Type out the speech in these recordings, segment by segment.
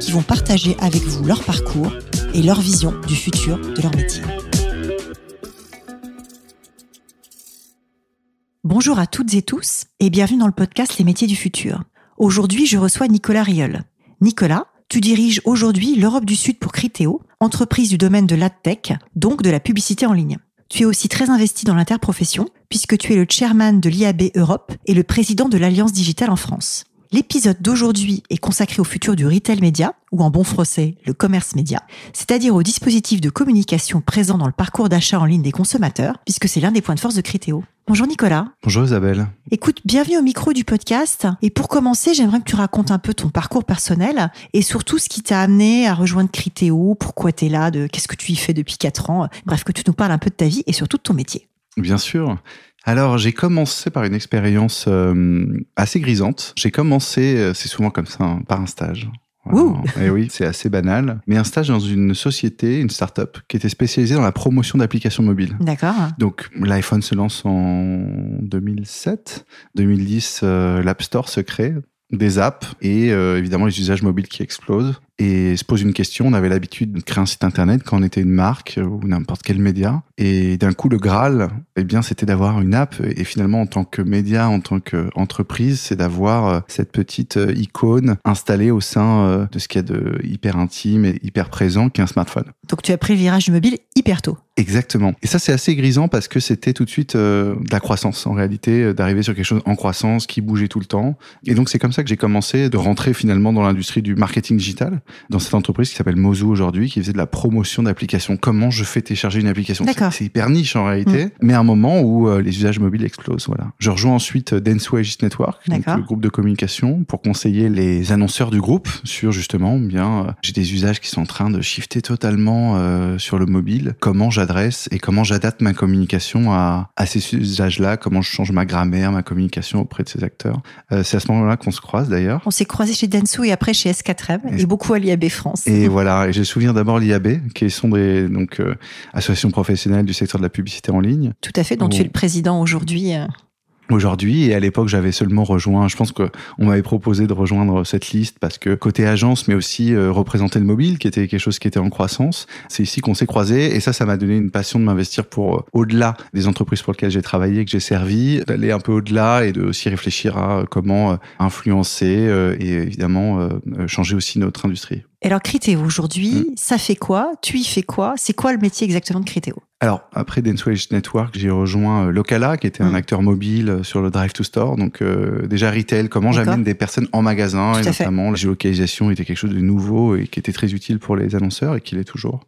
qui vont partager avec vous leur parcours et leur vision du futur de leur métier. Bonjour à toutes et tous et bienvenue dans le podcast Les métiers du futur. Aujourd'hui, je reçois Nicolas Riol. Nicolas, tu diriges aujourd'hui l'Europe du Sud pour Criteo, entreprise du domaine de l'adtech, donc de la publicité en ligne. Tu es aussi très investi dans l'interprofession puisque tu es le chairman de l'IAB Europe et le président de l'Alliance digitale en France. L'épisode d'aujourd'hui est consacré au futur du retail média, ou en bon français, le commerce média, c'est-à-dire aux dispositifs de communication présents dans le parcours d'achat en ligne des consommateurs, puisque c'est l'un des points de force de Criteo. Bonjour Nicolas. Bonjour Isabelle. Écoute, bienvenue au micro du podcast. Et pour commencer, j'aimerais que tu racontes un peu ton parcours personnel et surtout ce qui t'a amené à rejoindre Criteo, pourquoi tu es là, de qu'est-ce que tu y fais depuis 4 ans. Bref, que tu nous parles un peu de ta vie et surtout de ton métier. Bien sûr. Alors, j'ai commencé par une expérience euh, assez grisante. J'ai commencé, euh, c'est souvent comme ça, hein, par un stage. Et eh oui, c'est assez banal. Mais un stage dans une société, une start-up, qui était spécialisée dans la promotion d'applications mobiles. D'accord. Donc, l'iPhone se lance en 2007. 2010, euh, l'App Store se crée des apps et évidemment les usages mobiles qui explosent et se pose une question. On avait l'habitude de créer un site internet quand on était une marque ou n'importe quel média. Et d'un coup, le Graal, eh bien, c'était d'avoir une app. Et finalement, en tant que média, en tant qu'entreprise, c'est d'avoir euh, cette petite euh, icône installée au sein euh, de ce qu'il y a de hyper intime et hyper présent qu'un smartphone. Donc, tu as pris le virage du mobile hyper tôt. Exactement. Et ça, c'est assez grisant parce que c'était tout de suite de la croissance, en réalité, d'arriver sur quelque chose en croissance qui bougeait tout le temps. Et donc, c'est comme ça que j'ai commencé de rentrer finalement dans l'industrie du marketing digital dans cette entreprise qui s'appelle Mozu aujourd'hui, qui faisait de la promotion d'applications. Comment je fais télécharger une application C'est hyper niche en réalité, mm. mais à un moment où euh, les usages mobiles explosent. Voilà. Je rejoins ensuite euh, Densway Network, donc le groupe de communication, pour conseiller les annonceurs du groupe sur justement, bien, euh, j'ai des usages qui sont en train de shifter totalement euh, sur le mobile. Comment j'adresse et comment j'adapte ma communication à, à ces usages-là? Comment je change ma grammaire, ma communication auprès de ces acteurs? C'est à ce moment-là qu'on se croise d'ailleurs. On s'est croisé chez Densu et après chez S4M et, et beaucoup l'IAB France. Et voilà, et j'ai souvenir d'abord l'IAB, qui sont des donc euh, associations professionnelles du secteur de la publicité en ligne. Tout à fait, dont tu es le président aujourd'hui. Euh aujourd'hui. Et à l'époque, j'avais seulement rejoint, je pense qu'on m'avait proposé de rejoindre cette liste parce que côté agence, mais aussi euh, représenter le mobile, qui était quelque chose qui était en croissance. C'est ici qu'on s'est croisés. Et ça, ça m'a donné une passion de m'investir pour euh, au-delà des entreprises pour lesquelles j'ai travaillé, que j'ai servi, d'aller un peu au-delà et de aussi réfléchir à comment euh, influencer et évidemment changer aussi notre industrie. Alors, Criteo, aujourd'hui, mm. ça fait quoi? Tu y fais quoi? C'est quoi le métier exactement de Criteo? Alors, après Denswage Network, j'ai rejoint euh, Locala, qui était un mm. acteur mobile euh, sur le Drive to Store. Donc, euh, déjà retail, comment j'amène des personnes en magasin, et notamment la géolocalisation était quelque chose de nouveau et qui était très utile pour les annonceurs et qui l'est toujours.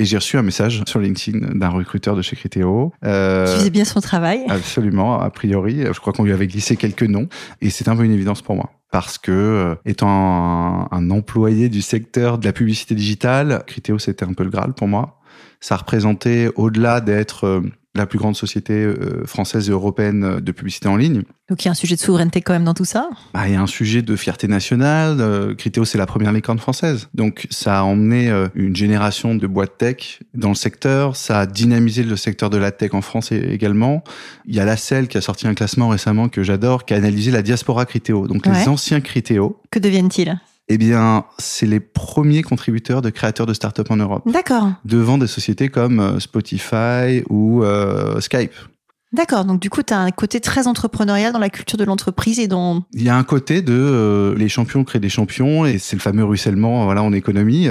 Et j'ai reçu un message sur LinkedIn d'un recruteur de chez Criteo. Euh, qui faisait bien son travail. Absolument, a priori. Je crois qu'on lui avait glissé quelques noms. Et c'est un peu une évidence pour moi parce que euh, étant un, employé du secteur de la publicité digitale, Criteo c'était un peu le Graal pour moi. Ça représentait au-delà d'être euh, la plus grande société euh, française et européenne de publicité en ligne. Donc il y a un sujet de souveraineté quand même dans tout ça? Bah, Il y a un sujet de fierté nationale. Euh, Criteo, c'est la première licorne française. Donc ça a emmené euh, une génération de boîtes tech dans le secteur. Ça a dynamisé le secteur de la tech en France également. Il y a la CEL qui a sorti un classement récemment que j'adore, qui a analysé la diaspora Criteo. Donc les anciens Criteo. Que deviennent-ils? Eh bien, c'est les premiers contributeurs de créateurs de start-up en Europe. D'accord. Devant des sociétés comme euh, Spotify ou euh, Skype. D'accord, donc du coup, tu as un côté très entrepreneurial dans la culture de l'entreprise et dans... Il y a un côté de euh, les champions créent des champions et c'est le fameux ruissellement voilà, en économie.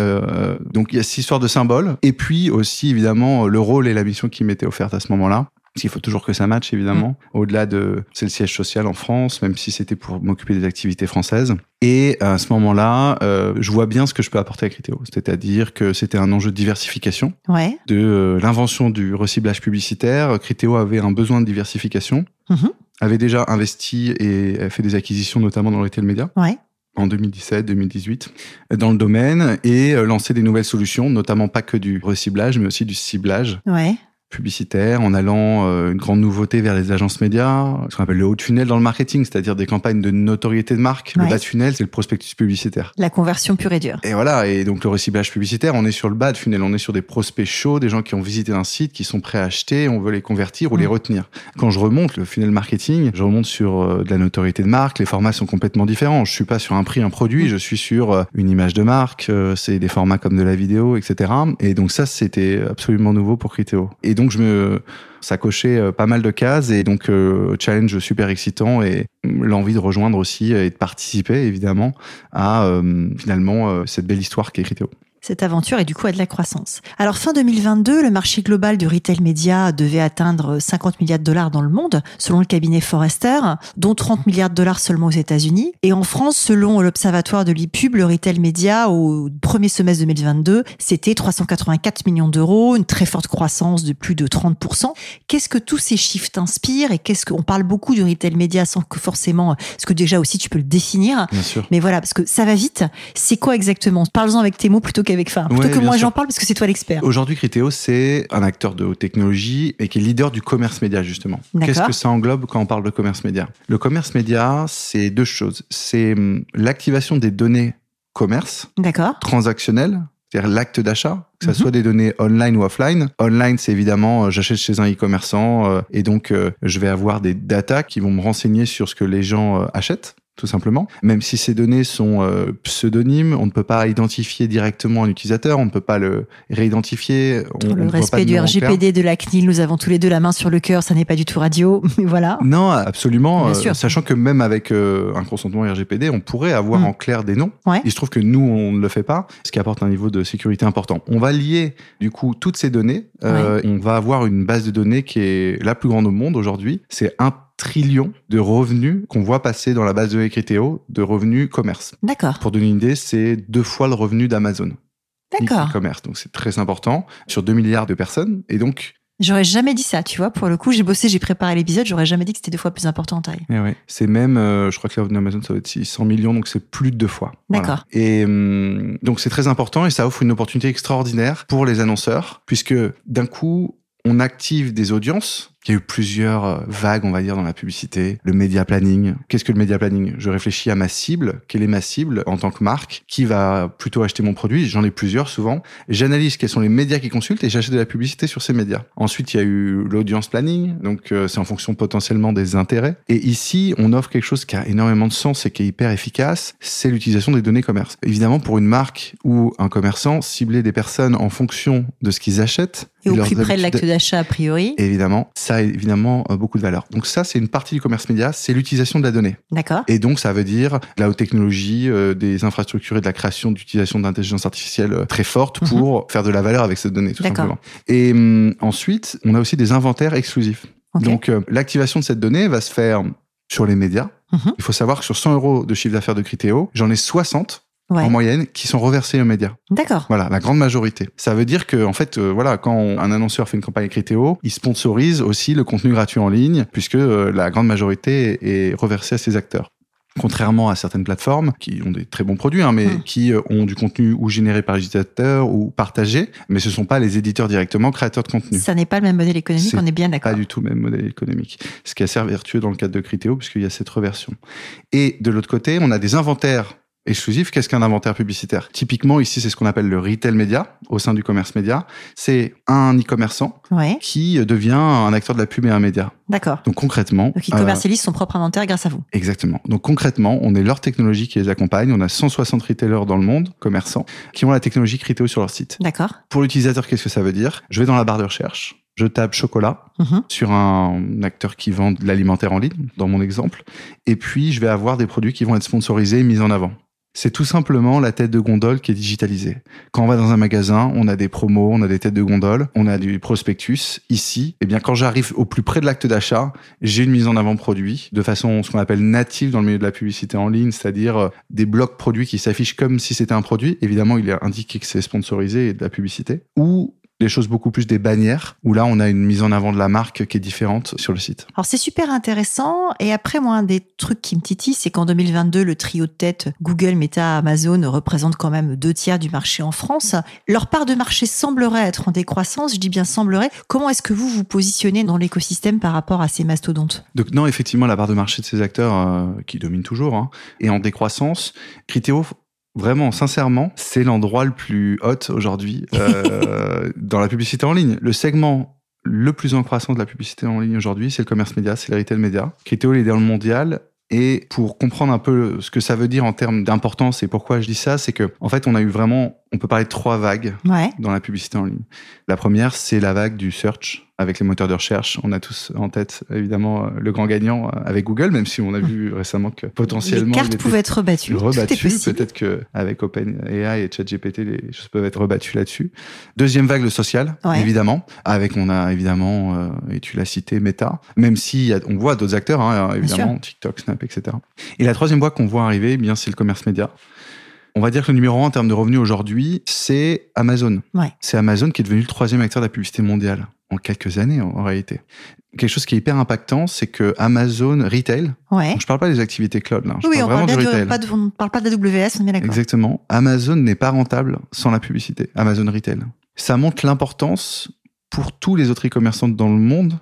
donc il y a cette histoire de symbole et puis aussi évidemment le rôle et la mission qui m'étaient offertes à ce moment-là. Parce qu'il faut toujours que ça matche, évidemment. Mm. Au-delà de, c'est le siège social en France, même si c'était pour m'occuper des activités françaises. Et à ce moment-là, euh, je vois bien ce que je peux apporter à Criteo. C'est-à-dire que c'était un enjeu de diversification. Ouais. De euh, l'invention du reciblage publicitaire. Criteo avait un besoin de diversification. Mm-hmm. Avait déjà investi et fait des acquisitions, notamment dans le retail média. Ouais en 2017-2018 dans le domaine et lancer des nouvelles solutions, notamment pas que du reciblage, mais aussi du ciblage. Ouais publicitaire, en allant euh, une grande nouveauté vers les agences médias, ce qu'on appelle le haut tunnel dans le marketing, c'est-à-dire des campagnes de notoriété de marque. Le bas tunnel, c'est le prospectus publicitaire. La conversion pure et dure. Et voilà, et donc le reciblage publicitaire, on est sur le bas de funnel, on est sur des prospects chauds, des gens qui ont visité un site, qui sont prêts à acheter, on veut les convertir ou les mm. retenir. Quand je remonte le funnel marketing, je remonte sur euh, de la notoriété de marque, les formats sont complètement différents. Je suis pas sur un prix, un produit, mm. je suis sur euh, une image de marque, c'est des formats comme de la vidéo, etc. Et donc ça, c'était absolument nouveau pour Criteo. Et donc je me ça cochait euh, pas mal de cases et donc euh, challenge super excitant et l'envie de rejoindre aussi et de participer évidemment à euh, finalement cette belle histoire qui est Criteo cette aventure et du coup à de la croissance. Alors fin 2022, le marché global du retail média devait atteindre 50 milliards de dollars dans le monde, selon le cabinet Forrester, dont 30 milliards de dollars seulement aux États-Unis. Et en France, selon l'observatoire de l'IPUB, le retail média au premier semestre 2022, c'était 384 millions d'euros, une très forte croissance de plus de 30%. Qu'est-ce que tous ces chiffres t'inspirent et qu'est-ce qu'on parle beaucoup du retail média sans que forcément, ce que déjà aussi tu peux le définir. Bien sûr. Mais voilà, parce que ça va vite. C'est quoi exactement? Parle-en avec tes mots plutôt fin. Plutôt que moi j'en parle parce que c'est toi l'expert. Aujourd'hui, Criteo, c'est un acteur de haute technologie et qui est leader du commerce média, justement. Qu'est-ce que ça englobe quand on parle de commerce média? Le commerce média, c'est deux choses. C'est hum, l'activation des données commerce transactionnelles, c'est-à-dire l'acte d'achat, que ce mhm. soit des données online ou offline. Online, c'est évidemment, euh, j'achète chez un e-commerçant euh, et donc euh, je vais avoir des datas qui vont me renseigner sur ce que les gens achètent tout simplement. Même si ces données sont euh, pseudonymes, on ne peut pas identifier directement un utilisateur, on ne peut pas le réidentifier. On, le respect du RGPD de la CNIL, nous avons tous les deux la main sur le cœur, ça n'est pas du tout radio, mais voilà. Non, absolument. Euh, sachant que même avec euh, un consentement RGPD, on pourrait avoir mm. en clair des noms. Il se trouve que nous, on ne le fait pas, ce qui apporte un niveau de sécurité important. On va lier du coup toutes ces données. On va avoir une base de données qui est la plus grande au monde aujourd'hui. C'est un trillions de revenus qu'on voit passer dans la base de Criteo de revenus commerce. D'accord. Pour donner une idée, c'est deux fois le revenu d'Amazon. D'accord. Commerce, donc c'est très important sur 2 milliards de personnes. Et donc, J'aurais jamais dit ça, tu vois. Pour le coup, j'ai bossé, j'ai préparé l'épisode, j'aurais jamais dit que c'était deux fois plus important en taille. Eh ouais. C'est même, euh, je crois que le revenu d'Amazon, ça va être 600 millions, donc c'est plus de deux fois. D'accord. Et hum, donc c'est très important et ça offre une opportunité extraordinaire pour les annonceurs, puisque d'un coup, on active des audiences il y a eu plusieurs euh, vagues, on va dire, dans la publicité. Le média planning. Qu'est-ce que le média planning? Je réfléchis à ma cible. Quelle est ma cible en tant que marque? Qui va plutôt acheter mon produit? J'en ai plusieurs souvent. J'analyse quels sont les médias qui consultent et j'achète de la publicité sur ces médias. Ensuite, il y a eu l'audience planning. Donc, euh, c'est en fonction potentiellement des intérêts. Et ici, on offre quelque chose qui a énormément de sens et qui est hyper efficace. C'est l'utilisation des données commerce. Évidemment, pour une marque ou un commerçant, cibler des personnes en fonction de ce qu'ils achètent. Et au plus près de l'acte d'achat, a priori. Évidemment, ça a évidemment euh, beaucoup de valeur. Donc ça, c'est une partie du commerce média, c'est l'utilisation de la donnée. D'accord. Et donc, ça veut dire la haute technologie, euh, des infrastructures et de la création d'utilisation d'intelligence artificielle euh, très forte mhm. pour faire de la valeur avec cette donnée, tout simplement. Et hum, ensuite, on a aussi des inventaires exclusifs. Donc, l'activation de cette donnée va se faire sur les médias. Mhm. Il faut savoir que sur 100 euros de chiffre d'affaires de Criteo, j'en ai 60 en moyenne qui sont reversés aux médias. D'accord. Voilà, la grande majorité. Ça veut dire que en fait, euh, voilà, quand un annonceur fait une campagne Criteo, il sponsorise aussi le contenu gratuit en ligne puisque euh, la grande majorité est reversée à ses acteurs contrairement à certaines plateformes qui ont des très bons produits, hein, mais hmm. qui euh, ont du contenu ou généré par l'utilisateur ou partagé, mais ce sont pas les éditeurs directement créateurs de contenu. Ça n'est pas le même modèle économique, on est bien d'accord. Pas du tout le même modèle économique. Ce qui est assez vertueux dans le cadre de Criteo, puisqu'il y a cette reversion. Et de l'autre côté, on a des inventaires exclusif. Qu'est-ce qu'un inventaire publicitaire? Typiquement, ici, c'est ce qu'on appelle le retail média au sein du commerce média. C'est un e-commerçant qui devient un acteur de la pub et un média. D'accord. Donc concrètement, donc il commercialise son propre inventaire grâce à vous. Exactement. Donc concrètement, on est leur technologie qui les accompagne. On a 160 retailers dans le monde, commerçants, qui ont la technologie Criteo sur leur site. D'accord. Pour l'utilisateur, qu'est-ce que ça veut dire? Je vais dans la barre de recherche je tape chocolat mhm. sur un acteur qui vend de l'alimentaire en ligne, dans mon exemple, et puis je vais avoir des produits qui vont être sponsorisés et mis en avant. C'est tout simplement la tête de gondole qui est digitalisée. Quand on va dans un magasin, on a des promos, on a des têtes de gondole, on a du prospectus. Ici, eh bien, quand j'arrive au plus près de l'acte d'achat, j'ai une mise en avant produit de façon ce qu'on appelle native dans le milieu de la publicité en ligne, c'est-à-dire euh, des blocs produits qui s'affichent comme si c'était un produit. Évidemment, il est indiqué que c'est sponsorisé et de la publicité. Ou des choses beaucoup plus des bannières, où là, on a une mise en avant de la marque qui est différente sur le site. Alors c'est super intéressant. Et après, moi, un des trucs qui me titille, c'est qu'en 2022, le trio de tête Google, Meta, Amazon représente quand même deux tiers du marché en France. Leur part de marché semblerait être en décroissance. Je dis bien semblerait. Comment est-ce que vous vous positionnez dans l'écosystème par rapport à ces mastodontes? Donc non, effectivement, la part de marché de ces acteurs euh, qui dominent toujours hein, est en décroissance. Criteo Vraiment, sincèrement, c'est l'endroit le plus hot aujourd'hui euh, dans la publicité en ligne. Le segment le plus en croissance de la publicité en ligne aujourd'hui, c'est le commerce média, c'est le retail média. Criteo est dans le mondial. Et pour comprendre un peu ce que ça veut dire en termes d'importance et pourquoi je dis ça, c'est que en fait, on a eu vraiment, on peut parler de trois vagues Ouais. dans la publicité en ligne. La première, c'est la vague du search avec les moteurs de recherche. On a tous en tête, évidemment, euh, le grand gagnant euh, avec Google, même si on a vu récemment que potentiellement. Les cartes pouvaient être rebattues. Tout est rebattu. possible. Peut-être qu'avec OpenAI et ChatGPT, les choses peuvent être rebattues là-dessus. Deuxième vague, le social, Ouais. évidemment. Avec, on a évidemment, euh, et tu l'as cité, Meta. Même si a- on voit d'autres acteurs, hein, évidemment, TikTok, Snap, etc. Et la troisième voie qu'on voit arriver, eh bien, c'est le commerce média. On va dire que le numéro un en termes de revenus aujourd'hui, c'est Amazon. Ouais. C'est Amazon qui est devenu le troisième acteur de la publicité mondiale en quelques années, en, en réalité. Quelque chose qui est hyper impactant, c'est que Amazon Retail, Ouais. je parle pas des activités cloud, là, je Oui, parle on parle, de, pas de, on ne parle pas de la WS, on est d'accord. Exactement. Amazon n'est pas rentable sans la publicité. Amazon Retail. Ça montre l'importance pour tous les autres e-commerçants dans le monde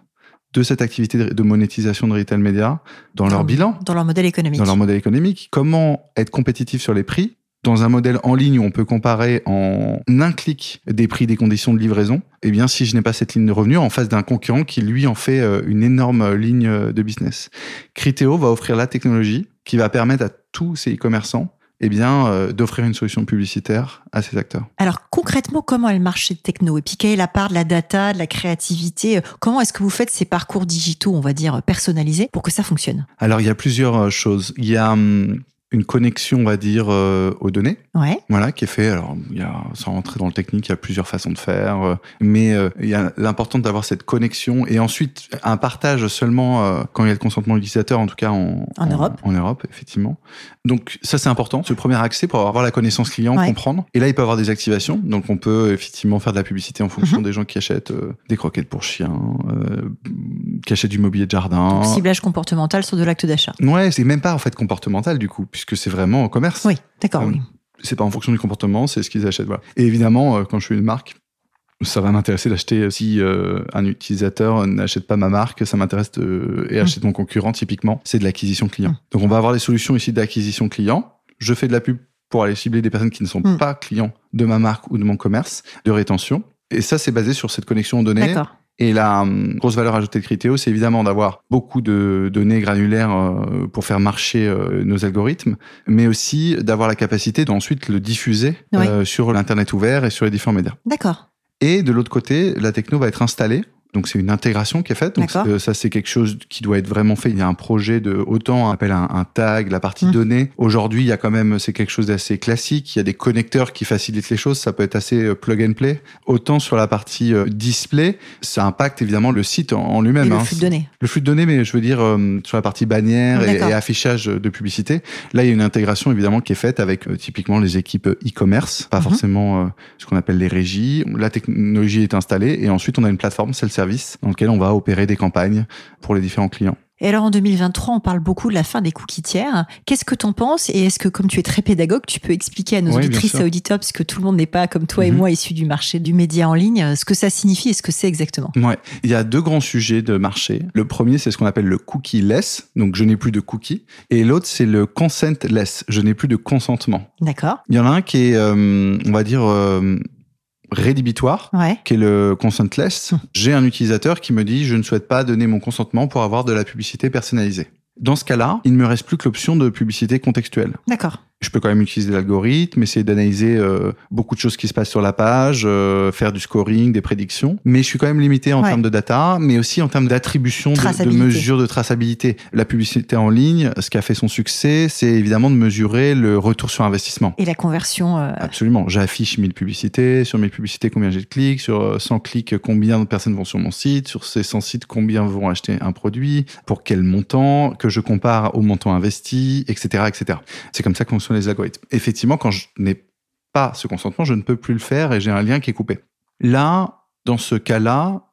de cette activité de monétisation de retail média dans leur Dans- bilan, Dans leur modèle économique. dans leur modèle économique. Comment être compétitif sur les prix dans un modèle en ligne où on peut comparer en un clic des prix, des conditions de livraison, eh bien, si je n'ai pas cette ligne de revenu en face d'un concurrent qui, lui, en fait euh, une énorme euh, ligne euh, de business. Criteo va offrir la technologie qui va permettre à tous ces e-commerçants eh bien, euh, d'offrir une solution publicitaire à ces acteurs. Alors concrètement, comment elle marche cette techno? Et puis quelle est la part de la data, de la créativité? Comment est-ce que vous faites ces parcours digitaux, on va dire, personnalisés pour que ça fonctionne? Alors, il y a plusieurs choses. Il y a hum, une connexion, on va dire, euh, aux données. Ouais. Voilà, qui est fait. Alors, il y a, sans rentrer dans le technique, il y a plusieurs façons de faire, euh, mais euh, il y a l'important d'avoir cette connexion et ensuite un partage seulement quand il y a le consentement de l'utilisateur, en tout cas en, En Europe. En Europe, effectivement. Donc ça, c'est important. C'est le premier accès pour avoir la connaissance client, Ouais. comprendre. Et là, il peut y avoir des activations. Donc, on peut effectivement faire de la publicité en fonction Mhm. des gens qui achètent des croquettes pour chiens, qui achètent du mobilier de jardin. Donc, ciblage comportemental sur de l'acte d'achat. Ouais, c'est même pas en fait comportemental du coup, puisque c'est vraiment au commerce. Oui, d'accord, Euh, oui. C'est pas en fonction du comportement, c'est ce qu'ils achètent. Voilà. Et évidemment, euh, quand je suis une marque, ça va m'intéresser d'acheter euh, si euh, un utilisateur n'achète pas ma marque, ça m'intéresse de, et achète mon concurrent. Typiquement, c'est de l'acquisition client. Mm. Donc on va avoir des solutions ici d'acquisition client. Je fais de la pub pour aller cibler des personnes qui ne sont Mm. pas clients de ma marque ou de mon commerce, de rétention. Et ça, c'est basé sur cette connexion aux données. Et la hum, grosse valeur ajoutée de Criteo, c'est évidemment d'avoir beaucoup de données granulaires euh, pour faire marcher euh, nos algorithmes, mais aussi d'avoir la capacité d'ensuite le diffuser Oui. euh, sur l'Internet ouvert et sur les différents médias. D'accord. Et de l'autre côté, la techno va être installée. Donc c'est une intégration qui est faite. Donc euh, ça c'est quelque chose qui doit être vraiment fait. Il y a un projet de autant on appelle un, un tag, la partie Mm. données. Aujourd'hui il y a quand même c'est quelque chose d'assez classique. Il y a des connecteurs qui facilitent les choses. Ça peut être assez euh, plug and play. Autant sur la partie euh, display, ça impacte évidemment le site en, en lui-même. Le hein. flux de données. Le flux de données, mais je veux dire euh, sur la partie bannière et, affichage de publicité. Là, il y a une intégration évidemment qui est faite avec euh, typiquement les équipes e-commerce, pas Mhm. forcément ce qu'on appelle les régies. La technologie est installée et ensuite on a une plateforme dans laquelle on va opérer des campagnes pour les différents clients. Et alors en 2023, on parle beaucoup de la fin des cookies tiers. Qu'est-ce que t'en penses Et est-ce que, comme tu es très pédagogue, tu peux expliquer à nos Oui, auditrices et auditeurs, parce que tout le monde n'est pas comme toi et Mhm. moi issus du marché du média en ligne, ce que ça signifie et ce que c'est exactement? Ouais, il y a deux grands sujets de marché. Le premier, c'est ce qu'on appelle le cookie-less, donc je n'ai plus de cookies, et l'autre, c'est le consent-less, je n'ai plus de consentement. D'accord Il y en a un qui est, euh, on va dire, euh, rédhibitoire, Ouais. qui est le consentless. Hum. J'ai un utilisateur qui me dit je ne souhaite pas donner mon consentement pour avoir de la publicité personnalisée. Dans ce cas-là, il ne me reste plus que l'option de publicité contextuelle. D'accord. Je peux quand même utiliser l'algorithme, essayer d'analyser euh, beaucoup de choses qui se passent sur la page, euh, faire du scoring, des prédictions. Mais je suis quand même limité en Ouais. termes de data, mais aussi en termes d'attribution, de, de mesures de traçabilité. La publicité en ligne, ce qui a fait son succès, c'est évidemment de mesurer le retour sur investissement. Et la conversion euh, Absolument. J'affiche 1000 publicités. Sur 1000 publicités, combien j'ai de clics? Sur euh, 100 clics, combien de personnes vont sur mon site? Sur ces 100 sites, combien vont acheter un produit? Pour quel montant? Que je compare au montant investi, etc. etc. C'est comme ça que les algorithmes. Effectivement, quand je n'ai pas ce consentement, je ne peux plus le faire et j'ai un lien qui est coupé. Là, Dans ce cas-là,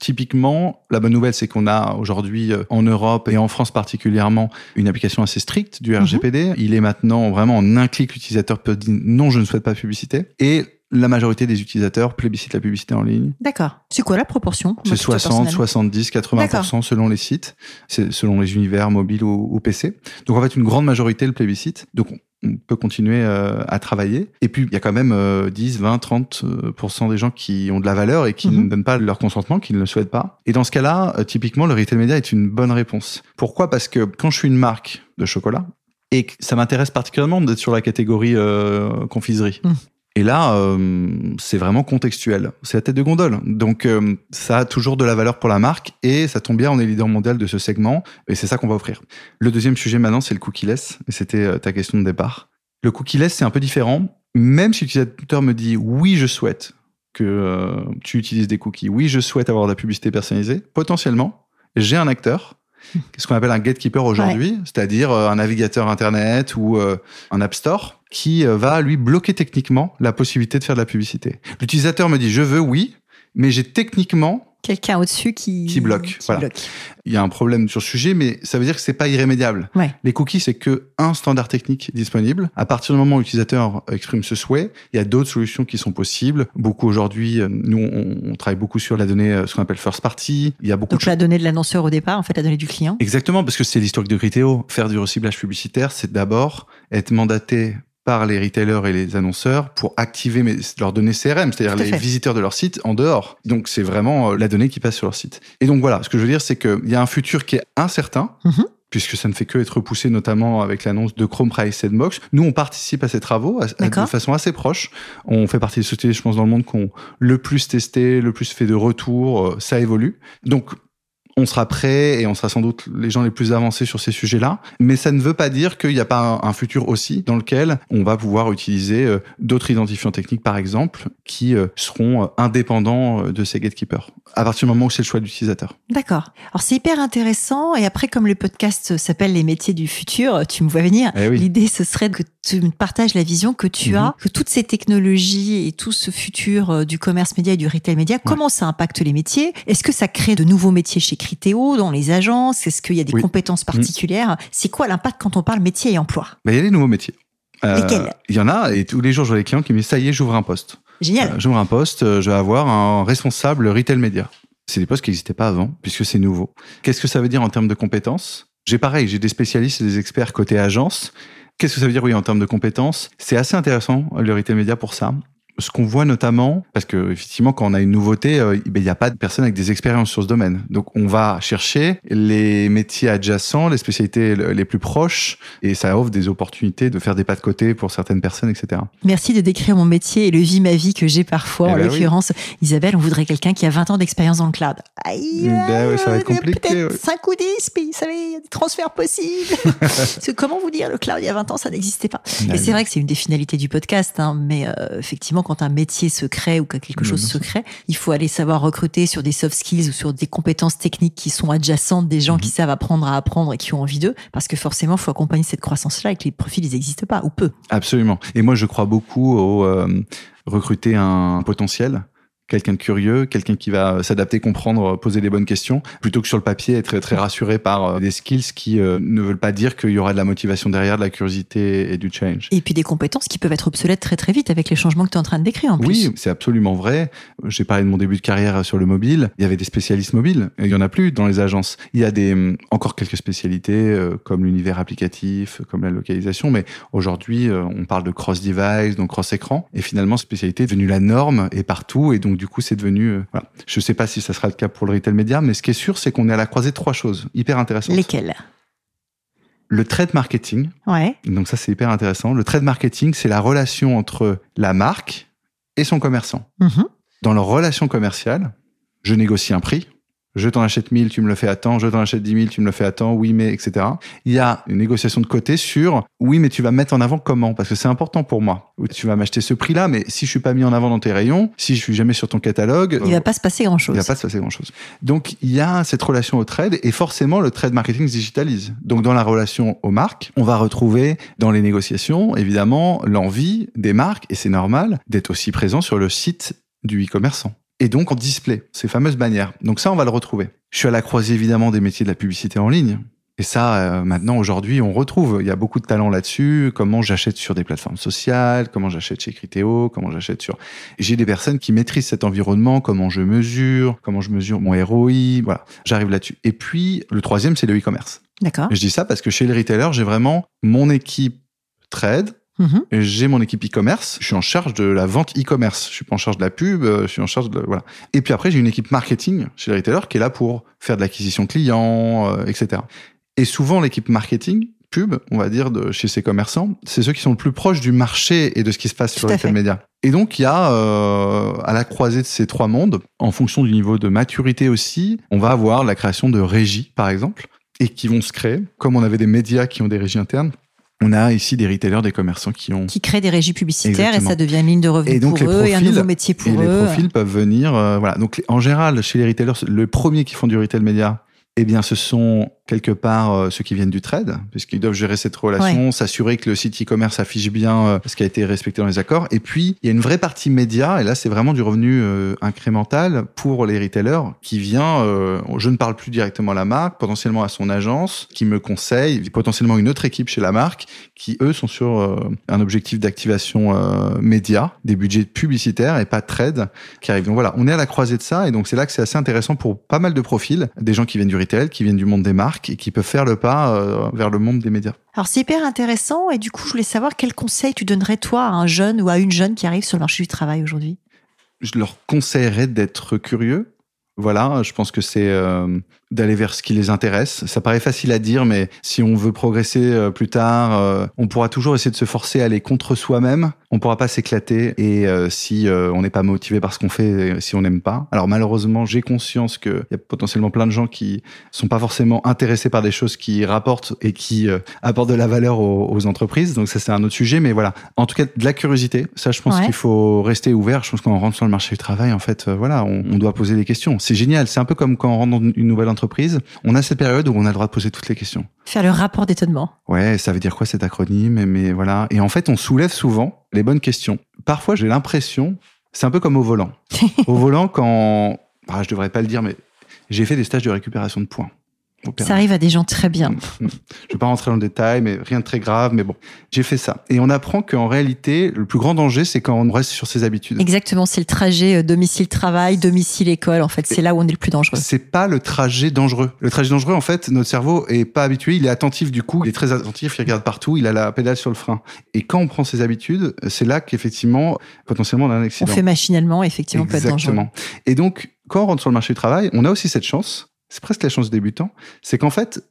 Typiquement, la bonne nouvelle, c'est qu'on a aujourd'hui euh, en Europe et en France particulièrement une application assez stricte du RGPD. Il est maintenant vraiment en un clic, l'utilisateur peut dire non, je ne souhaite pas publicité. Et la majorité des utilisateurs plébiscitent la publicité en ligne. D'accord. C'est quoi la proportion C'est 60, 70, 80% selon les sites, selon les univers mobiles ou, ou, PC. Donc en fait, une grande majorité le plébiscite. Donc on peut continuer euh, à travailler. Et puis, il y a quand même 10, 20, 30% des gens qui ont de la valeur et qui mhm. ne donnent pas leur consentement, qui ne le souhaitent pas. Et dans ce cas-là, euh, typiquement, le retail media est une bonne réponse. Pourquoi? Parce que quand je suis une marque de chocolat, et ça m'intéresse particulièrement d'être sur la catégorie euh, confiserie. Mhm. Et là, euh, c'est vraiment contextuel. C'est la tête de gondole. Donc, euh, ça a toujours de la valeur pour la marque et ça tombe bien, on est leader mondial de ce segment et c'est ça qu'on va offrir. Le deuxième sujet maintenant, c'est le cookie-less. Et c'était euh, ta question de départ. Le cookie-less, c'est un peu différent. Même si l'utilisateur me dit oui, je souhaite que tu utilises des cookies, oui, je souhaite avoir de la publicité personnalisée, potentiellement, j'ai un acteur ce qu'on appelle un gatekeeper aujourd'hui, c'est-à-dire un navigateur Internet ou un App Store qui euh, va lui bloquer techniquement la possibilité de faire de la publicité. L'utilisateur me dit je veux oui, mais j'ai techniquement quelqu'un au-dessus qui, qui, bloque. voilà. Il y a un problème sur ce sujet, mais ça veut dire que c'est pas irrémédiable. Ouais. Les cookies, c'est que un standard technique disponible. À partir du moment où l'utilisateur exprime ce souhait, il y a d'autres solutions qui sont possibles. Beaucoup aujourd'hui, euh, nous, on, travaille beaucoup sur la donnée, euh, ce qu'on appelle first party. Il y a beaucoup Donc la donnée de l'annonceur au départ, en fait, la donnée du client. Exactement, parce que c'est l'historique de Criteo. Faire du reciblage publicitaire, c'est d'abord être mandaté par les retailers et les annonceurs pour activer leurs données CRM, c'est-à-dire les visiteurs de leur site en dehors. Donc c'est vraiment euh, la donnée qui passe sur leur site. Et donc voilà, ce que je veux dire, c'est qu'il y a un futur qui est incertain. Mhm. puisque ça ne fait que être repoussé, notamment avec l'annonce de Chrome Price Sandbox. Nous, on participe à ces travaux de façon assez proche. On fait partie des sociétés, je pense, dans le monde qui ont le plus testé, le plus fait de retours. Euh, ça évolue. Donc, on sera prêt et on sera sans doute les gens les plus avancés sur ces sujets-là. Mais ça ne veut pas dire qu'il n'y a pas un, futur aussi dans lequel on va pouvoir utiliser euh, d'autres identifiants techniques, par exemple, qui euh, seront euh, indépendants de ces gatekeepers à partir du moment où c'est le choix de l'utilisateur. D'accord. Alors c'est hyper intéressant. Et après, comme le podcast s'appelle Les métiers du futur, tu me vois venir. Eh L'idée, ce serait que tu partages la vision que tu mhm. as, que toutes ces technologies et tout ce futur du commerce média et du retail média, comment ça impacte les métiers? Est-ce que ça crée de nouveaux métiers chez Critéo, dans les agences? Est-ce qu'il y a des compétences mhm. particulières? C'est quoi l'impact quand on parle métier et emploi? Ben, Il y a des nouveaux métiers. Euh, Lesquels? Il y en a, et tous les jours, je vois les clients qui me disent, ça y est, j'ouvre un poste. Génial. Euh, j'ouvre un poste, euh, je vais avoir un responsable retail média. C'est des postes qui n'existaient pas avant, puisque c'est nouveau. Qu'est-ce que ça veut dire en termes de compétences? J'ai pareil, j'ai des spécialistes et des experts côté agence. Qu'est-ce que ça veut dire, oui, en termes de compétences? C'est assez intéressant, le média, pour ça ce qu'on voit notamment, parce que effectivement, quand on a une nouveauté, euh, ben, il n'y a pas de personnes avec des expériences sur ce domaine. Donc, on va chercher les métiers adjacents, les spécialités les plus proches, et ça offre des opportunités de faire des pas de côté pour certaines personnes, etc. Merci de décrire mon métier et le vie ma vie que j'ai parfois. Eh en ben l'occurrence, Isabelle, on voudrait quelqu'un qui a 20 ans d'expérience dans le cloud. Aïe, ben ça va être compliqué. Peut-être 5 ou 10, puis vous savez, il y a des transferts possibles. comment vous dire, le cloud il y a 20 ans, ça n'existait pas. et c'est vrai que c'est une des finalités du podcast, hein, mais euh, effectivement, quand un métier se crée ou que quelque chose se crée, il faut aller savoir recruter sur des soft skills ou sur des compétences techniques qui sont adjacentes, des gens qui mhm. savent apprendre à apprendre et qui ont envie d'eux, parce que forcément, il faut accompagner cette croissance-là et que les profils, ils n'existent pas ou peu. Absolument. Et moi, je crois beaucoup au euh, recruter un potentiel quelqu'un de curieux, quelqu'un qui va s'adapter, comprendre, poser les bonnes questions, plutôt que sur le papier être très rassuré par euh, des skills qui euh, ne veulent pas dire qu'il y aura de la motivation derrière, de la curiosité et du change. Et puis des compétences qui peuvent être obsolètes très très vite avec les changements que tu es en train de décrire en plus. Oui, c'est absolument vrai. J'ai parlé de mon début de carrière sur le mobile. Il y avait des spécialistes mobiles. Il y en a plus dans les agences. Il y a des hum, encore quelques spécialités euh, comme l'univers applicatif, comme la localisation, mais aujourd'hui on parle de cross device, donc cross écran. Et finalement, spécialité est devenue la norme et partout. Et donc du coup, c'est devenu. Euh, voilà. Je ne sais pas si ça sera le cas pour le retail média, mais ce qui est sûr, c'est qu'on est à la croisée de trois choses hyper intéressantes. Lesquelles? Le trade marketing. Ouais. Donc ça, c'est hyper intéressant. Le trade marketing, c'est la relation entre la marque et son commerçant. Mm-hmm. Dans leur relation commerciale, je négocie un prix je t'en achète 1000, tu me le fais à temps, je t'en achète 10 000, tu me le fais à temps, oui, mais, etc. Il y a une négociation de côté sur, oui, mais tu vas mettre en avant comment? Parce que c'est important pour moi. Tu vas m'acheter ce prix-là, mais si je suis pas mis en avant dans tes rayons, si je suis jamais sur ton catalogue... Il va pas se passer grand-chose. Il va pas se passer grand-chose. Donc, il y a cette relation au trade et forcément, le trade marketing se digitalise. Donc, dans la relation aux marques, on va retrouver dans les négociations, évidemment, l'envie des marques, et c'est normal, d'être aussi présent sur le site du e-commerçant. Et donc en display, ces fameuses bannières. Donc ça, on va le retrouver. Je suis à la croisée évidemment des métiers de la publicité en ligne. Et ça, euh, maintenant, aujourd'hui, on retrouve. Il y a beaucoup de talents là-dessus. Comment j'achète sur des plateformes sociales, comment j'achète chez Criteo, comment j'achète sur... J'ai des personnes qui maîtrisent cet environnement, comment je mesure, comment je mesure mon ROI. Voilà, j'arrive là-dessus. Et puis, le troisième, c'est le e-commerce. D'accord. Je dis ça parce que chez les retailers, j'ai vraiment mon équipe trade, Mhm. j'ai mon équipe e-commerce, je suis en charge de la vente e-commerce, je suis pas en charge de la pub, euh, je suis en charge de voilà. Et puis après j'ai une équipe marketing chez les retailers qui est là pour faire de l'acquisition client, euh, etc. Et souvent l'équipe marketing pub, on va dire de chez ces commerçants, c'est ceux qui sont le plus proches du marché et de ce qui se passe Tout sur les fait. médias. Et donc il y a euh, à la croisée de ces trois mondes, en fonction du niveau de maturité aussi, on va avoir la création de régies par exemple et qui vont se créer, comme on avait des médias qui ont des régies internes. On a ici des retailers, des commerçants qui ont Qui crée des régies publicitaires Exactement. et ça devient une ligne de revenus Et donc, pour les eux et un nouveau métier pour et les eux. profils peuvent venir. euh, voilà. Donc, les- en général, chez les retailers, le premier qui font du retail média, eh bien, ce sont quelque part euh, ceux qui viennent du trade, puisqu'ils doivent gérer cette relation, s'assurer que le site e-commerce affiche bien euh, ce qui a été respecté dans les accords. Et puis, il y a une vraie partie média, et là, c'est vraiment du revenu euh, incrémental pour les retailers qui vient, euh, je ne parle plus directement à la marque, potentiellement à son agence, qui me conseille, potentiellement une autre équipe chez la marque, qui eux sont sur euh, un objectif d'activation euh, média, des budgets publicitaires et pas trade qui arrivent. Donc voilà, on est à la croisée de ça, et donc c'est là que c'est assez intéressant pour pas mal de profils, des gens qui viennent du retail, qui viennent du monde des marques et qui peuvent faire le pas euh, vers le monde des médias. Alors c'est hyper intéressant et du coup je voulais savoir quel conseil tu donnerais toi à un jeune ou à une jeune qui arrive sur le marché du travail aujourd'hui? je leur conseillerais d'être curieux. Voilà, je pense que c'est euh, d'aller vers ce qui les intéresse. Ça paraît facile à dire, mais si on veut progresser euh, plus tard, euh, on pourra toujours essayer de se forcer à aller contre soi-même. On pourra pas s'éclater. Et euh, si on n'est pas motivé par ce qu'on fait, si on n'aime pas. Alors malheureusement, j'ai conscience qu'il y a potentiellement plein de gens qui sont pas forcément intéressés par des choses qui rapportent et qui apportent de la valeur aux, aux entreprises. Donc ça, c'est un autre sujet. Mais voilà, en tout cas, de la curiosité. Ça, je pense Ouais. qu'il faut rester ouvert. Je pense qu'on rentre sur le marché du travail, en fait, voilà, on, on doit poser des questions. C'est génial. C'est un peu comme quand on rentre dans une nouvelle entreprise. On a cette période où on a le droit de poser toutes les questions. Faire le rapport d'étonnement. Ouais, ça veut dire quoi cet acronyme Mais voilà. Et en fait, on soulève souvent les bonnes questions. Parfois, j'ai l'impression, c'est un peu comme au volant. au volant, quand, ah, je devrais pas le dire, mais j'ai fait des stages de récupération de points. Ça arrive à des gens très bien. Je vais pas rentrer dans le détail, mais rien de très grave, mais bon, j'ai fait ça. Et on apprend qu'en réalité, le plus grand danger, c'est quand on reste sur ses habitudes. Exactement, c'est le trajet euh, domicile-travail, domicile-école. En fait, c'est là où on est le plus dangereux. C'est pas le trajet dangereux. Le trajet dangereux, en fait, notre cerveau est pas habitué, il est attentif du coup, il est très attentif, il regarde partout, il a la pédale sur le frein. Et quand on prend ses habitudes, c'est là qu'effectivement, potentiellement, on a un On accident. fait machinalement, effectivement, peut être dangereux. Exactement. Et donc, quand on rentre sur le marché du travail, on a aussi cette chance, c'est presque la chance du débutant, c'est qu'en fait,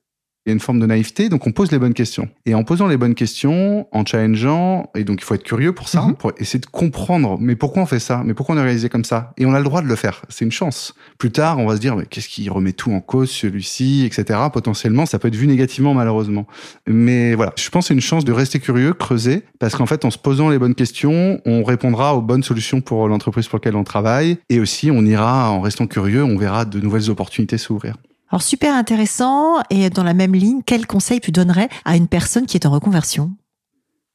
il y a une forme de naïveté, donc on pose les bonnes questions. Et en posant les bonnes questions, en challengeant, et donc il faut être curieux pour ça, Mhm. pour essayer de comprendre, mais pourquoi on fait ça? Mais pourquoi on est réalisé comme ça? Et on a le droit de le faire, c'est une chance. Plus tard, on va se dire, mais qu'est-ce qui remet tout en cause, celui-ci, etc. Potentiellement, ça peut être vu négativement, malheureusement. Mais voilà, je pense que c'est une chance de rester curieux, creuser, parce qu'en fait, en se posant les bonnes questions, on répondra aux bonnes solutions pour l'entreprise pour laquelle on travaille, et aussi on ira, en restant curieux, on verra de nouvelles opportunités s'ouvrir. Alors, super intéressant. Et dans la même ligne, quel conseil tu donnerais à une personne qui est en reconversion?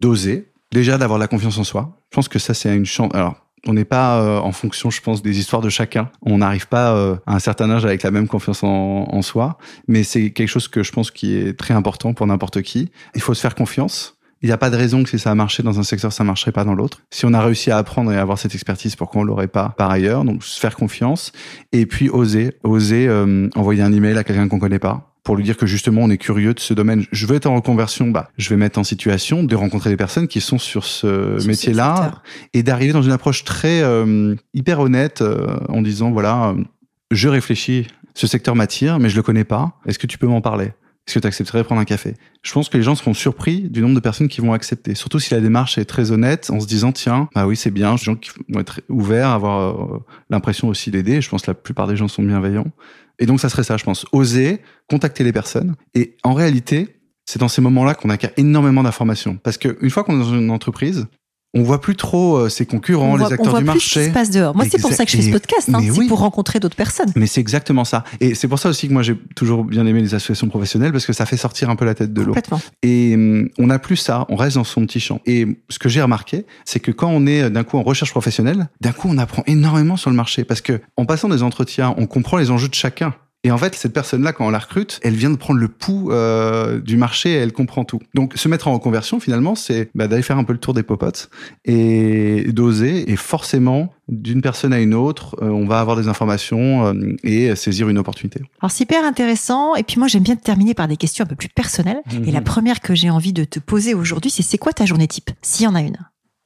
D'oser, déjà d'avoir la confiance en soi. Je pense que ça, c'est une chance. Alors, on n'est pas euh, en fonction, je pense, des histoires de chacun. On n'arrive pas euh, à un certain âge avec la même confiance en, en soi, mais c'est quelque chose que je pense qui est très important pour n'importe qui. Il faut se faire confiance. Il n'y a pas de raison que si ça a marché dans un secteur, ça marcherait pas dans l'autre. Si on a réussi à apprendre et à avoir cette expertise, pourquoi on l'aurait pas par ailleurs? Donc, se faire confiance et puis oser, oser euh, envoyer un email à quelqu'un qu'on connaît pas pour lui dire que justement on est curieux de ce domaine. Je veux être en reconversion, bah je vais mettre en situation de rencontrer des personnes qui sont sur ce métier-là et d'arriver dans une approche très euh, hyper honnête euh, en disant voilà, je réfléchis, ce secteur m'attire, mais je le connais pas. Est-ce que tu peux m'en parler? Est-ce que tu accepterais de prendre un café? Je pense que les gens seront surpris du nombre de personnes qui vont accepter, surtout si la démarche est très honnête, en se disant tiens, bah oui c'est bien, des gens qui vont être ouverts, avoir euh, l'impression aussi d'aider. Je pense que la plupart des gens sont bienveillants. Et donc ça serait ça, je pense, oser contacter les personnes. Et en réalité, c'est dans ces moments-là qu'on acquiert énormément d'informations. Parce qu'une fois qu'on est dans une entreprise, on voit plus trop euh, ses concurrents, on les voit, acteurs on voit du plus marché. ce qui se passe dehors. Moi, c'est pour ça que je fais ce podcast. Hein, c'est oui. pour rencontrer d'autres personnes. Mais c'est exactement ça. Et c'est pour ça aussi que moi j'ai toujours bien aimé les associations professionnelles parce que ça fait sortir un peu la tête de l'eau. Et hum, on n'a plus ça, on reste dans son petit champ. Et ce que j'ai remarqué, c'est que quand on est d'un coup en recherche professionnelle, d'un coup on apprend énormément sur le marché parce que en passant des entretiens, on comprend les enjeux de chacun. Et en fait, cette personne-là, quand on la recrute, elle vient de prendre le pouls euh, du marché et elle comprend tout. Donc, se mettre en reconversion, finalement, c'est bah, d'aller faire un peu le tour des popotes et d'oser. Et forcément, d'une personne à une autre, euh, on va avoir des informations euh, et saisir une opportunité. Alors, c'est hyper intéressant. Et puis, moi, j'aime bien terminer par des questions un peu plus personnelles. Et la Mhm. première que j'ai envie de te poser aujourd'hui, c'est c'est quoi ta journée type S'il y en a une?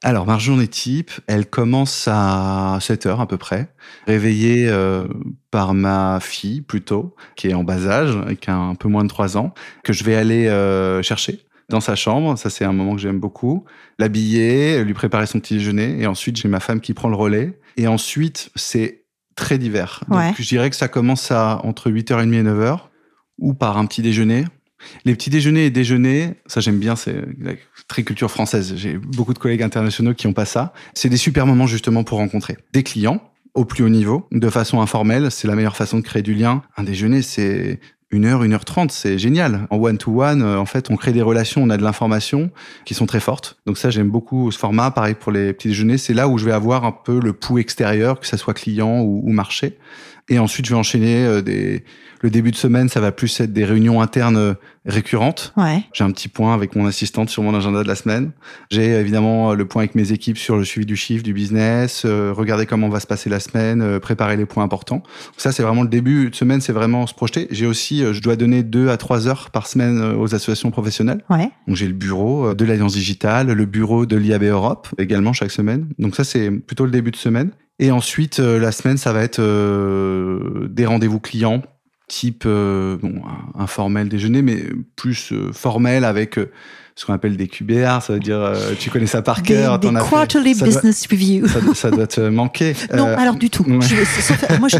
Alors, ma journée type, elle commence à 7 heures à peu près, réveillée euh, par ma fille plutôt, qui est en bas âge, qui a un peu moins de 3 ans, que je vais aller euh, chercher dans sa chambre. Ça, c'est un moment que j'aime beaucoup. L'habiller, lui préparer son petit déjeuner. Et ensuite, j'ai ma femme qui prend le relais. Et ensuite, c'est très divers. Donc, je dirais que ça commence à entre 8h30 et 9h, ou par un petit déjeuner. Les petits déjeuners et déjeuners, ça j'aime bien, c'est la très culture française. J'ai beaucoup de collègues internationaux qui ont pas ça. C'est des super moments justement pour rencontrer des clients au plus haut niveau, de façon informelle. C'est la meilleure façon de créer du lien. Un déjeuner, c'est une heure, une heure trente, c'est génial. En one-to-one, euh, en fait, on crée des relations, on a de l'information qui sont très fortes. Donc ça, j'aime beaucoup ce format. Pareil pour les petits déjeuners, c'est là où je vais avoir un peu le pouls extérieur, que ça soit client ou marché. Et ensuite, je vais enchaîner euh, des... Le début de semaine, ça va plus être des réunions internes euh, récurrentes. Ouais. J'ai un petit point avec mon assistante sur mon agenda de la semaine. J'ai évidemment le point avec mes équipes sur le suivi du chiffre, du business, euh, regarder comment va se passer la semaine, euh, préparer les points importants. Ça, c'est vraiment le début de semaine, c'est vraiment se projeter. J'ai aussi, euh, je dois donner deux à trois heures par semaine euh, aux associations professionnelles. Ouais. Donc j'ai le bureau euh, de l'Alliance Digitale, le bureau de l'IAB Europe également chaque semaine. Donc ça, c'est plutôt le début de semaine. Et ensuite, euh, la semaine, ça va être euh, des rendez-vous clients type euh, bon, informel déjeuner, mais plus formel avec ce qu'on appelle des QBR, ça veut dire euh, tu connais ça par cœur. des quarterly ça doit- business review. ça, doit- ça doit te manquer. Non, Euh, alors du tout. ouais. Je- sauf- moi, je.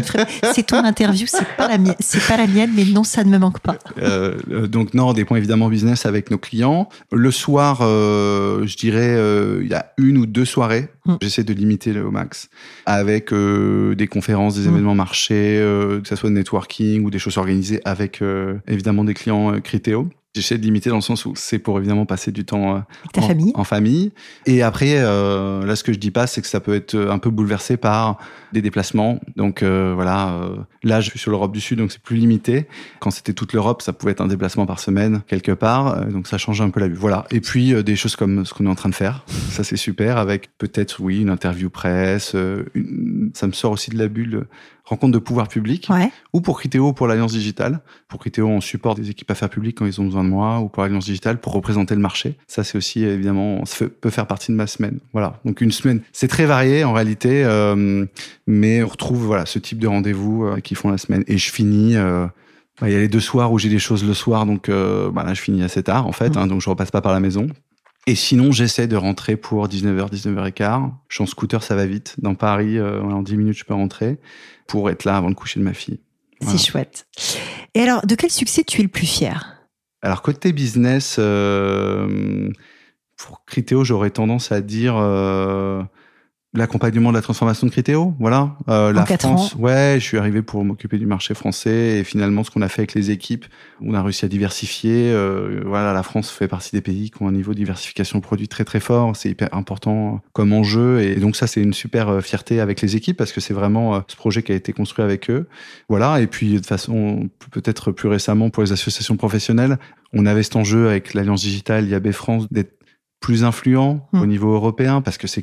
C'est ton interview, c'est pas la mienne. C'est pas la mienne, mais non, ça ne me manque pas. Euh, euh, donc non, des points évidemment business avec nos clients. Le soir, euh, je dirais, euh, il y a une ou deux soirées. Mm. J'essaie de limiter le au max avec euh, des conférences, des Mm. événements marchés, euh, que ce soit de networking ou des choses organisées avec euh, évidemment des clients Criteo. J'essaie de limiter dans le sens où c'est pour évidemment passer du temps euh, en, famille. en famille. Et après, euh, là, ce que je dis pas, c'est que ça peut être un peu bouleversé par des déplacements. Donc euh, voilà, euh, là, je suis sur l'Europe du Sud, donc c'est plus limité. Quand c'était toute l'Europe, ça pouvait être un déplacement par semaine quelque part. Euh, donc ça change un peu la vue. Voilà. Et puis euh, des choses comme ce qu'on est en train de faire. Ça, c'est super. Avec peut-être, oui, une interview presse. euh, une- Ça me sort aussi de la bulle. Rencontre de pouvoir public Ouais. ou pour Criteo pour l'Alliance Digitale. Pour Criteo, on supporte des équipes affaires publiques quand ils ont besoin de moi, ou pour l'Alliance Digitale pour représenter le marché. Ça, c'est aussi évidemment, ça peut faire partie de ma semaine. Voilà. Donc une semaine, c'est très varié en réalité, euh, mais on retrouve voilà ce type de rendez-vous euh, qui font la semaine. Et je finis. euh, bah, il y a les deux soirs où j'ai des choses le soir, donc euh, bah, là je finis assez tard en fait, hein, donc je repasse pas par la maison. Et sinon, j'essaie de rentrer pour 19h, 19h15. Je suis en scooter, ça va vite. Dans Paris, euh, en 10 minutes, je peux rentrer pour être là avant le coucher de ma fille. Voilà. C'est chouette. Et alors, de quel succès tu es le plus fier? Alors, côté business, euh, pour Criteo, j'aurais tendance à dire euh, l'accompagnement de la transformation de Criteo. Voilà. Euh, la France, ans. ouais, je suis arrivé pour m'occuper du marché français et finalement, ce qu'on a fait avec les équipes, on a réussi à diversifier. Euh, voilà, la France fait partie des pays qui ont un niveau de diversification de produits très très fort. C'est hyper important comme enjeu et donc ça, c'est une super euh, fierté avec les équipes parce que c'est vraiment euh, ce projet qui a été construit avec eux. Voilà. Et puis, de façon peut-être plus récemment pour les associations professionnelles, on avait cet enjeu avec l'Alliance Digitale, IAB France, d'être plus influent au niveau européen parce que c'est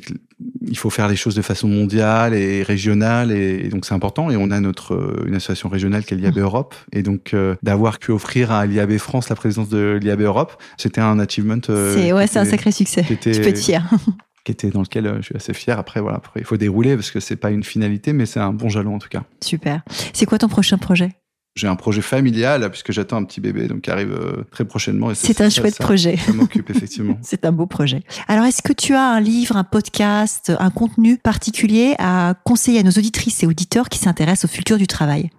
il faut faire les choses de façon mondiale et régionale et, et donc c'est important. Et on a notre euh, une association régionale qui est l'IAB Europe. Et donc euh, d'avoir pu offrir à l'IAB France la présidence de l'IAB Europe c'était un achievement euh, C'est ouais, c'est un sacré succès. qui était- Tu peux qui était dans lequel euh, je suis assez fier. Après voilà après il faut dérouler parce que c'est pas une finalité mais c'est un bon jalon en tout cas. Super. C'est quoi ton prochain projet? J'ai un projet familial puisque j'attends un petit bébé donc qui arrive euh, très prochainement et C'est un ça- chouette ça- projet. ça m'occupe effectivement C'est un beau projet. Alors, est-ce que tu as un livre, un podcast, un contenu particulier à conseiller à nos auditrices et auditeurs qui s'intéressent au futur du travail?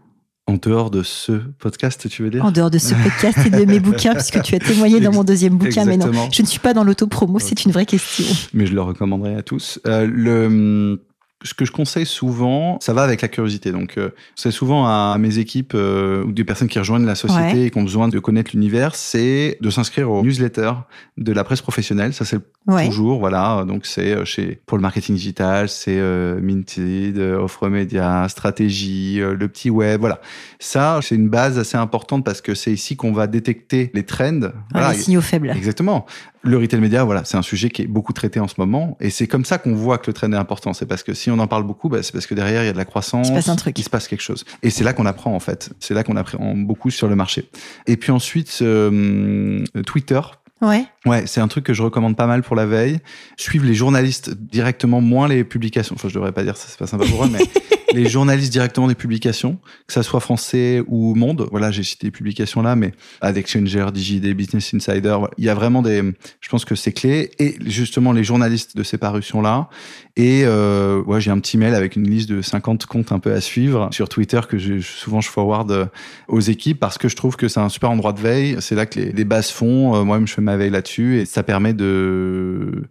En dehors de ce podcast, tu veux dire? En dehors de ce podcast et de mes bouquins, puisque tu as témoigné dans mon deuxième bouquin. Mais non, je ne suis pas dans l'autopromo, c'est une vraie question. Mais je le recommanderais à tous. Euh, le ce que je conseille souvent, ça va avec la curiosité. Donc, euh, c'est souvent à mes équipes euh, ou des personnes qui rejoignent la société et qui ont besoin de connaître l'univers, c'est de s'inscrire au newsletter de la presse professionnelle. Ça, c'est toujours, voilà. Donc, c'est euh, chez pour le marketing digital, c'est euh, Minted, Offre Média, Stratégie, le petit web, voilà. Ça, c'est une base assez importante parce que c'est ici qu'on va détecter les trends. Voilà, les signaux faibles. Exactement. Le retail média, voilà, c'est un sujet qui est beaucoup traité en ce moment, et c'est comme ça qu'on voit que le trend est important. C'est parce que si on en parle beaucoup, bah, c'est parce que derrière il y a de la croissance, il se passe un truc, il se passe quelque chose. Et c'est là qu'on apprend en fait. C'est là qu'on apprend beaucoup sur le marché. Et puis ensuite, euh, Twitter. Ouais. Ouais, c'est un truc que je recommande pas mal pour la veille. Suivre les journalistes directement, moins les publications. Enfin, je devrais pas dire ça, c'est pas sympa pour eux, mais les journalistes directement des publications, que ça soit français ou monde. Voilà, j'ai cité des publications là, mais avec Changer, DigiD, Business Insider, il y a vraiment des. Je pense que c'est clé. Et justement, les journalistes de ces parutions là. Et euh, ouais, j'ai un petit mail avec une liste de 50 comptes un peu à suivre sur Twitter que je, souvent je forward aux équipes parce que je trouve que c'est un super endroit de veille. C'est là que les, les bases font. Euh, moi-même, je fais ma veille là-dessus et ça permet de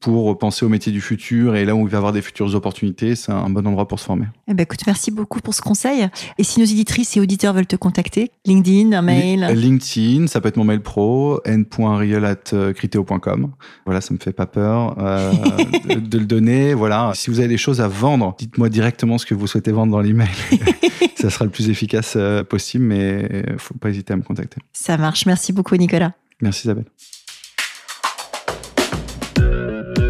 pour penser au métier du futur et là où il va y avoir des futures opportunités, c'est un bon endroit pour se former. Eh ben, écoute, merci beaucoup pour ce conseil. Et si nos éditrices et auditeurs veulent te contacter, LinkedIn, un mail LinkedIn, ça peut être mon mail pro, n.riel.criteo.com. Voilà, ça me fait pas peur euh, de, le donner. Voilà, si vous avez des choses à vendre, dites-moi directement ce que vous souhaitez vendre dans l'email. ça sera le plus efficace euh, possible, mais faut pas hésiter à me contacter. Ça marche. Merci beaucoup, Nicolas. Merci, Isabelle.